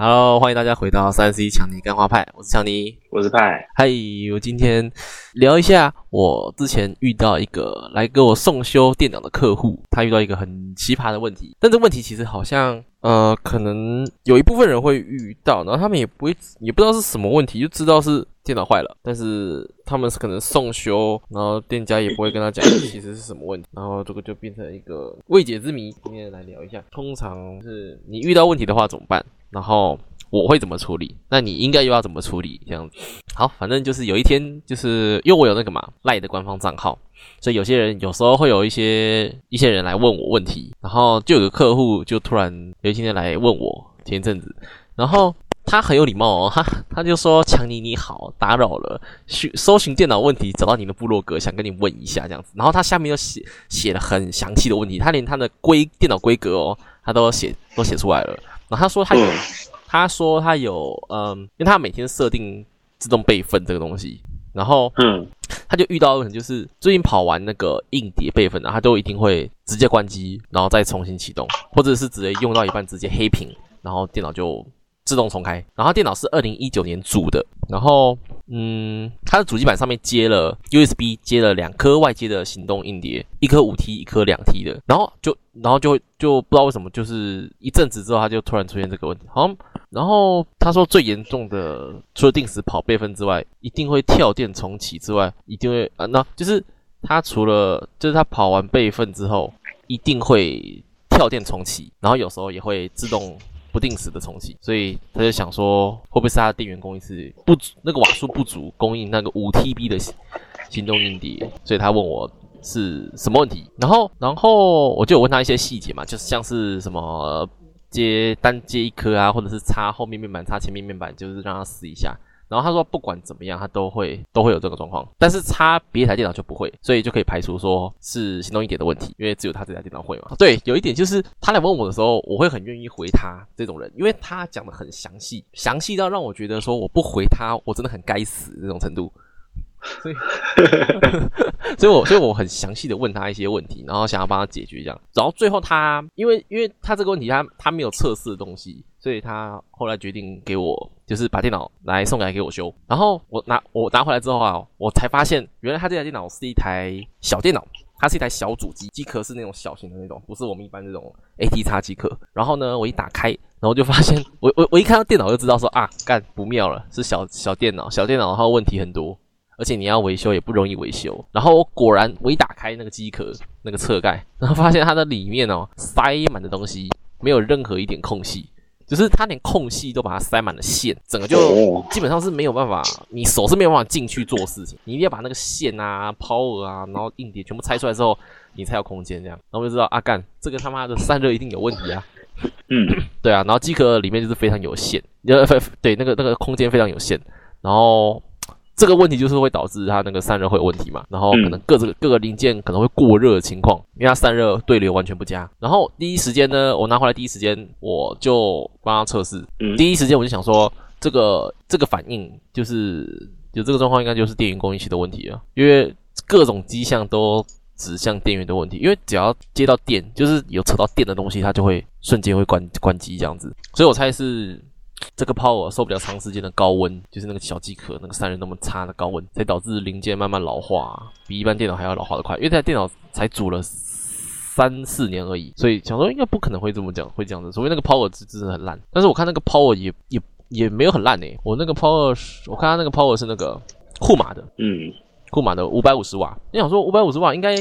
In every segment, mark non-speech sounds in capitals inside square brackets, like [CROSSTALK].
Hello，欢迎大家回到三 C 强尼干花派，我是强尼，我是派。嗨，我今天聊一下我之前遇到一个来给我送修电脑的客户，他遇到一个很奇葩的问题，但这问题其实好像呃，可能有一部分人会遇到，然后他们也不会也不知道是什么问题，就知道是电脑坏了，但是他们是可能送修，然后店家也不会跟他讲其实是什么问题，然后这个就变成一个未解之谜。今天来聊一下，通常是你遇到问题的话怎么办？然后我会怎么处理？那你应该又要怎么处理？这样子，好，反正就是有一天，就是因为我有那个嘛赖的官方账号，所以有些人有时候会有一些一些人来问我问题，然后就有个客户就突然有一天来问我前一阵子，然后他很有礼貌哦，他他就说强尼你好，打扰了，去搜寻电脑问题找到你的部落格，想跟你问一下这样子，然后他下面又写写了很详细的问题，他连他的规电脑规格哦，他都写都写出来了。然后他说他有，他说他有，嗯，因为他每天设定自动备份这个东西，然后，嗯，他就遇到问题，就是最近跑完那个硬碟备份，然后他都一定会直接关机，然后再重新启动，或者是直接用到一半直接黑屏，然后电脑就。自动重开，然后电脑是二零一九年组的，然后嗯，它的主机板上面接了 USB，接了两颗外接的行动硬碟，一颗五 T，一颗两 T 的，然后就然后就就不知道为什么，就是一阵子之后，它就突然出现这个问题，好，然后他说最严重的，除了定时跑备份之外，一定会跳电重启之外，一定会啊，那就是他除了就是他跑完备份之后，一定会跳电重启，然后有时候也会自动。不定时的重启，所以他就想说，会不会是他的电源供应是不足，那个瓦数不足，供应那个五 TB 的行动硬碟，所以他问我是什么问题。然后，然后我就问他一些细节嘛，就是像是什么接单接一颗啊，或者是插后面面板、插前面面板，就是让他试一下。然后他说，不管怎么样，他都会都会有这个状况，但是插别台电脑就不会，所以就可以排除说是行动一点的问题，因为只有他这台电脑会嘛。对，有一点就是他来问我的时候，我会很愿意回他这种人，因为他讲的很详细，详细到让我觉得说我不回他，我真的很该死这种程度。所以，[LAUGHS] 所以我所以我很详细的问他一些问题，然后想要帮他解决这样，然后最后他因为因为他这个问题他他没有测试的东西，所以他后来决定给我就是把电脑来送来给我修，然后我拿我拿回来之后啊，我才发现原来他这台电脑是一台小电脑，它是一台小主机，机壳是那种小型的那种，不是我们一般这种 AT 叉机壳。然后呢，我一打开，然后就发现我我我一看到电脑就知道说啊，干不妙了，是小小电脑，小电脑的话问题很多。而且你要维修也不容易维修，然后我果然我一打开那个机壳那个侧盖，然后发现它的里面哦塞满的东西，没有任何一点空隙，就是它连空隙都把它塞满了线，整个就基本上是没有办法，你手是没有办法进去做事情，你一定要把那个线啊、power 啊，然后硬碟全部拆出来之后，你才有空间这样。然后我就知道啊，干这个他妈的散热一定有问题啊。嗯，对啊，然后机壳里面就是非常有限，呃，对，那个那个空间非常有限，然后。这个问题就是会导致它那个散热会有问题嘛，然后可能各个各个零件可能会过热的情况，因为它散热对流完全不佳。然后第一时间呢，我拿回来第一时间我就帮他测试，第一时间我就想说，这个这个反应就是有这个状况，应该就是电源供应器的问题了，因为各种迹象都指向电源的问题，因为只要接到电，就是有扯到电的东西，它就会瞬间会关关机这样子，所以我猜是。这个 power 受不了长时间的高温，就是那个小机壳那个散热那么差的高温，才导致零件慢慢老化，比一般电脑还要老化的快。因为这台电脑才组了三四年而已，所以想说应该不可能会这么讲，会这样子。所以那个 power 是真的很烂，但是我看那个 power 也也也没有很烂诶。我那个 power，我看它那个 power 是那个库马的，嗯，库马的五百五十瓦。你想说五百五十瓦应该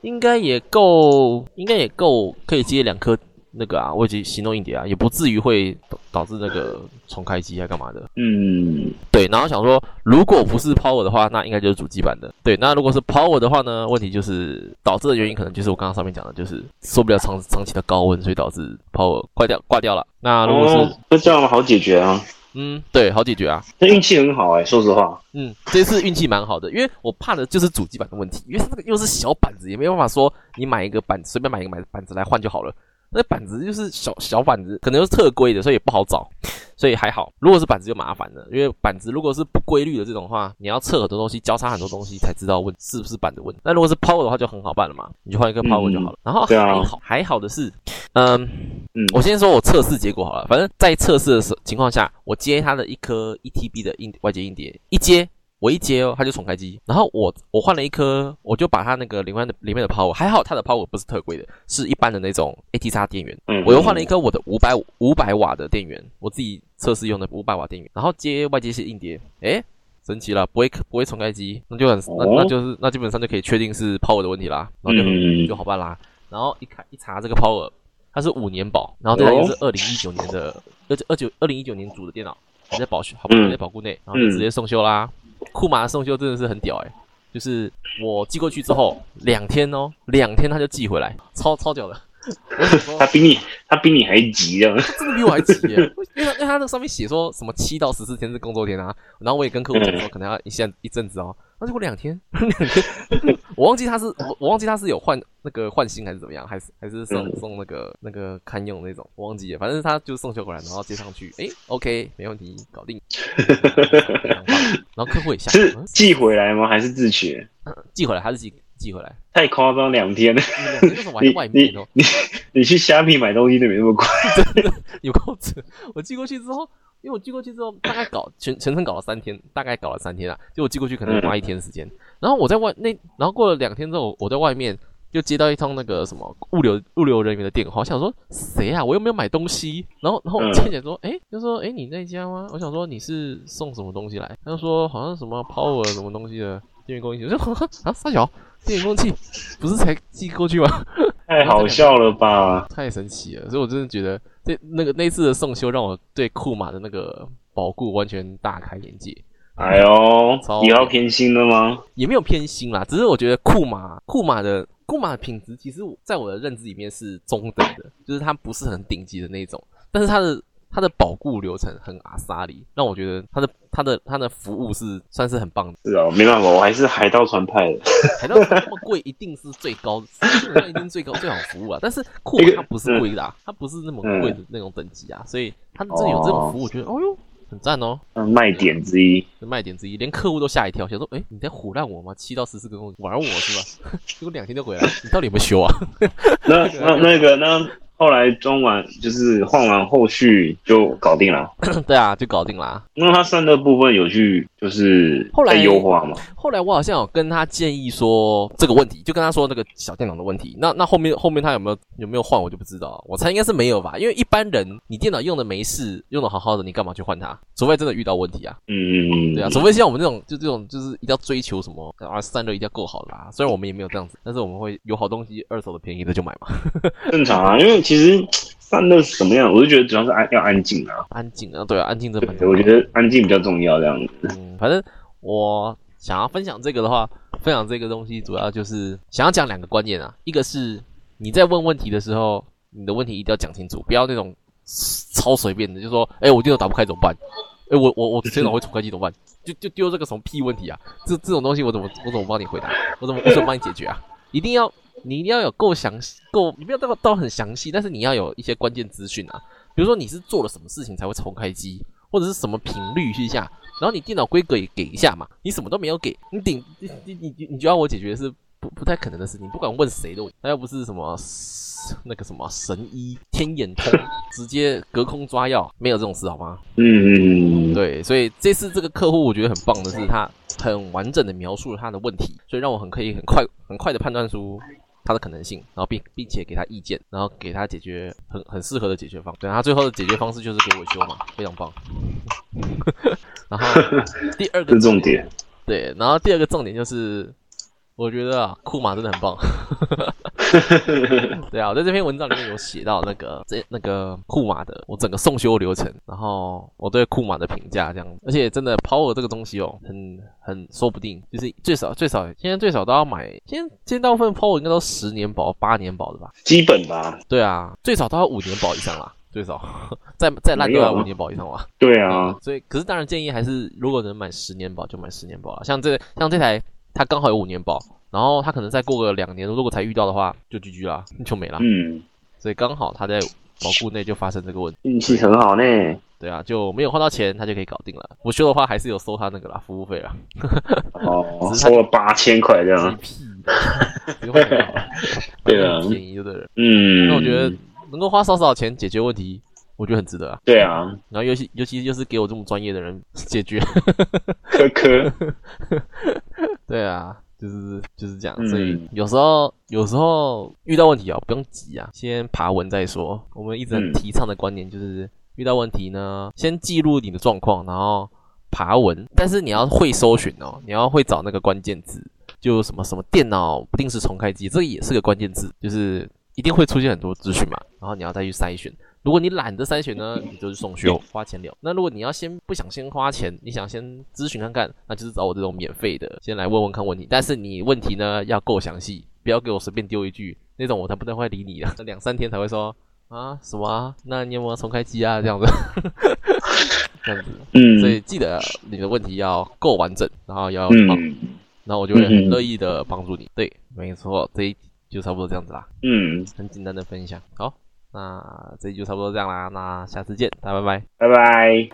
应该也够，应该也够可以接两颗。那个啊，我已经行动硬碟啊，也不至于会导致那个重开机啊干嘛的。嗯，对。然后想说，如果不是 Power 的话，那应该就是主机版的。对，那如果是 Power 的话呢？问题就是导致的原因可能就是我刚刚上面讲的，就是受不了长长期的高温，所以导致 Power 挂掉挂掉了。那如果是那这样好解决啊？嗯，对，好解决啊。那运气很好哎，说实话。嗯，这次运气蛮好的，因为我怕的就是主机板的问题，因为它那个又是小板子，也没办法说你买一个板随便买一个买板子来换就好了。那板子就是小小板子，可能是特规的，所以也不好找。所以还好。如果是板子就麻烦了，因为板子如果是不规律的这种话，你要测很多东西，交叉很多东西才知道问是不是板子问题。那如果是 power 的话就很好办了嘛，你就换一个 power 就好了。然后还好还好的是，嗯嗯，我先说我测试结果好了，反正在测试的时情况下，我接它的一颗一 TB 的硬外接硬碟，一接。我一接哦，它就重开机。然后我我换了一颗，我就把它那个里面的里面的 power 还好，它的 power 不是特贵的，是一般的那种 AT 叉电源。我又换了一颗我的五百五百瓦的电源，我自己测试用的五百瓦电源。然后接外接线硬碟，诶，神奇了，不会不会重开机，那就很那那就是那基本上就可以确定是 power 的问题啦，然后就就好办啦。然后一看一查这个 power，它是五年保，然后这台又是二零一九年的，而且二九二零一九年组的电脑还在保好还在保固内，然后就直接送修啦。库马的送修真的是很屌哎，就是我寄过去之后两天哦，两天他就寄回来，超超屌的。[LAUGHS] 他比你他比你还急啊，真的比我还急耶！[LAUGHS] 因为因为他那上面写说什么七到十四天是工作天啊，然后我也跟客户讲说可能要一下一阵子哦。那结果两天，[LAUGHS] 两天，我忘记他是我我忘记他是有换那个换新还是怎么样，还是还是送送那个那个堪用那种，我忘记了，反正他就送修过来，然后接上去，哎，OK，没问题，搞定。[LAUGHS] 然后客户也下是寄回来吗？还是自取？寄回来还是寄寄回来？太夸张，两天了。你你你你去虾皮买东西都没那么快，真的有够扯。我寄过去之后。因为我寄过去之后，大概搞全全程搞了三天，大概搞了三天啊。就我寄过去可能花一天时间，然后我在外那，然后过了两天之后，我在外面就接到一通那个什么物流物流人员的电话，我想说谁啊？我又没有买东西。然后然后倩姐说，哎，就说哎你那家吗？我想说你是送什么东西来？他就说好像什么 power 什么东西的电源供应器。我说 [LAUGHS] 啊三小电源供应器不是才寄过去吗？太好笑了吧！太神奇了，所以我真的觉得。这那个那次的送修让我对库马的那个保固完全大开眼界。哎呦，你要偏心了吗？也没有偏心啦，只是我觉得库马库马的库马的品质，其实在我的认知里面是中等的，就是它不是很顶级的那种，但是它的。它的保固流程很阿萨里，让我觉得它的它的它的服务是算是很棒的。是啊，没办法，我还是海盗船派的。[LAUGHS] 海盗船那么贵，一定是最高，一定最高最好服务啊。但是库马它不是贵的，啊它不是那么贵的那种等级啊，所以它这有这种服务，我觉得哦哟很赞哦。卖点之一，卖点之一，连客户都吓一跳，想说哎你在唬烂我吗？七到十四个钟玩我是吧？[LAUGHS] 结果两天就回来，你到底有没有修啊？那 [LAUGHS] 那那个那。后来装完就是换完，后续就搞定了。[LAUGHS] 对啊，就搞定了。那他散热部分有去就是后来优化吗？后来我好像有跟他建议说这个问题，就跟他说那个小电脑的问题。那那后面后面他有没有有没有换，我就不知道。我猜应该是没有吧，因为一般人你电脑用的没事，用的好好的，你干嘛去换它？除非真的遇到问题啊。嗯嗯嗯。对啊，除非像我们这种就这种就是一定要追求什么啊散热一定要够好啦。虽然我们也没有这样子，但是我们会有好东西二手的便宜的就买嘛。[LAUGHS] 正常啊，因为。其实散热什么样，我就觉得主要是安要安静啊，安静啊，对啊，安静这对，我觉得安静比较重要，这样子。嗯，反正我想要分享这个的话，分享这个东西主要就是想要讲两个观念啊，一个是你在问问题的时候，你的问题一定要讲清楚，不要那种超随便的，就说，哎，我电脑打不开怎么办？哎，我我我电脑会重开机怎么办？就就丢这个什么屁问题啊？这这种东西我怎么我怎么帮你回答？我怎么我怎么帮你解决啊？一定要。你一定要有够详细，够你不要到到很详细，但是你要有一些关键资讯啊，比如说你是做了什么事情才会重开机，或者是什么频率一下，然后你电脑规格也给一下嘛，你什么都没有给，你顶你你你你就要我解决是不不太可能的事情，不管问谁都，那又不是什么那个什么神医天眼通，直接隔空抓药，没有这种事好吗？嗯嗯嗯，对，所以这次这个客户我觉得很棒的是，他很完整的描述了他的问题，所以让我很可以很快很快的判断出。他的可能性，然后并并且给他意见，然后给他解决很很适合的解决方。对他最后的解决方式就是给我修嘛，非常棒。[LAUGHS] 然后第二个重点，对，然后第二个重点就是。我觉得啊，库马真的很棒。[LAUGHS] [LAUGHS] 对啊，我在这篇文章里面有写到那个这那个库马的我整个送修流程，然后我对库马的评价这样。而且真的 Power 这个东西哦，很很说不定，就是最少最少现在最少都要买，现在现在大部分 Power 应该都十年保、八年保的吧？基本吧。对啊，最少都要五年保以上啦，最少再再烂都要五年保以上吧？对啊，所以可是当然建议还是如果能买十年保就买十年保了，像这像这台。它刚好有五年保，然后他可能再过个两年，如果才遇到的话，就 GG 啦，就没了。嗯，所以刚好他在保固内就发生这个问题，运气很好呢。对啊，就没有花到钱，他就可以搞定了。不修的话，还是有收他那个啦，服务费啦。哦，[LAUGHS] 收了八千块这样。[LAUGHS] 对啊，便宜对了。嗯，那我觉得能够花少少钱解决问题，我觉得很值得啊。对啊，然后尤其尤其就是给我这么专业的人解决，呵呵。[LAUGHS] 对啊。就是就是这样，所以有时候有时候遇到问题啊，不用急啊，先爬文再说。我们一直很提倡的观念就是，遇到问题呢，先记录你的状况，然后爬文。但是你要会搜寻哦，你要会找那个关键字，就什么什么电脑不定时重开机，这也是个关键字，就是一定会出现很多资讯嘛，然后你要再去筛选。如果你懒得筛选呢，你就是送修花钱了。那如果你要先不想先花钱，你想先咨询看看，那就是找我这种免费的，先来问问看问题。但是你问题呢要够详细，不要给我随便丢一句那种，我才不太会理你的。[LAUGHS] 两三天才会说啊什么啊？那你有没有重开机啊？这样子，[LAUGHS] 这样子。嗯。所以记得你的问题要够完整，然后要好，然后我就会很乐意的帮助你。对，没错，这一就差不多这样子啦。嗯，很简单的分享，好。那这就差不多这样啦，那下次见，大家拜拜，拜拜。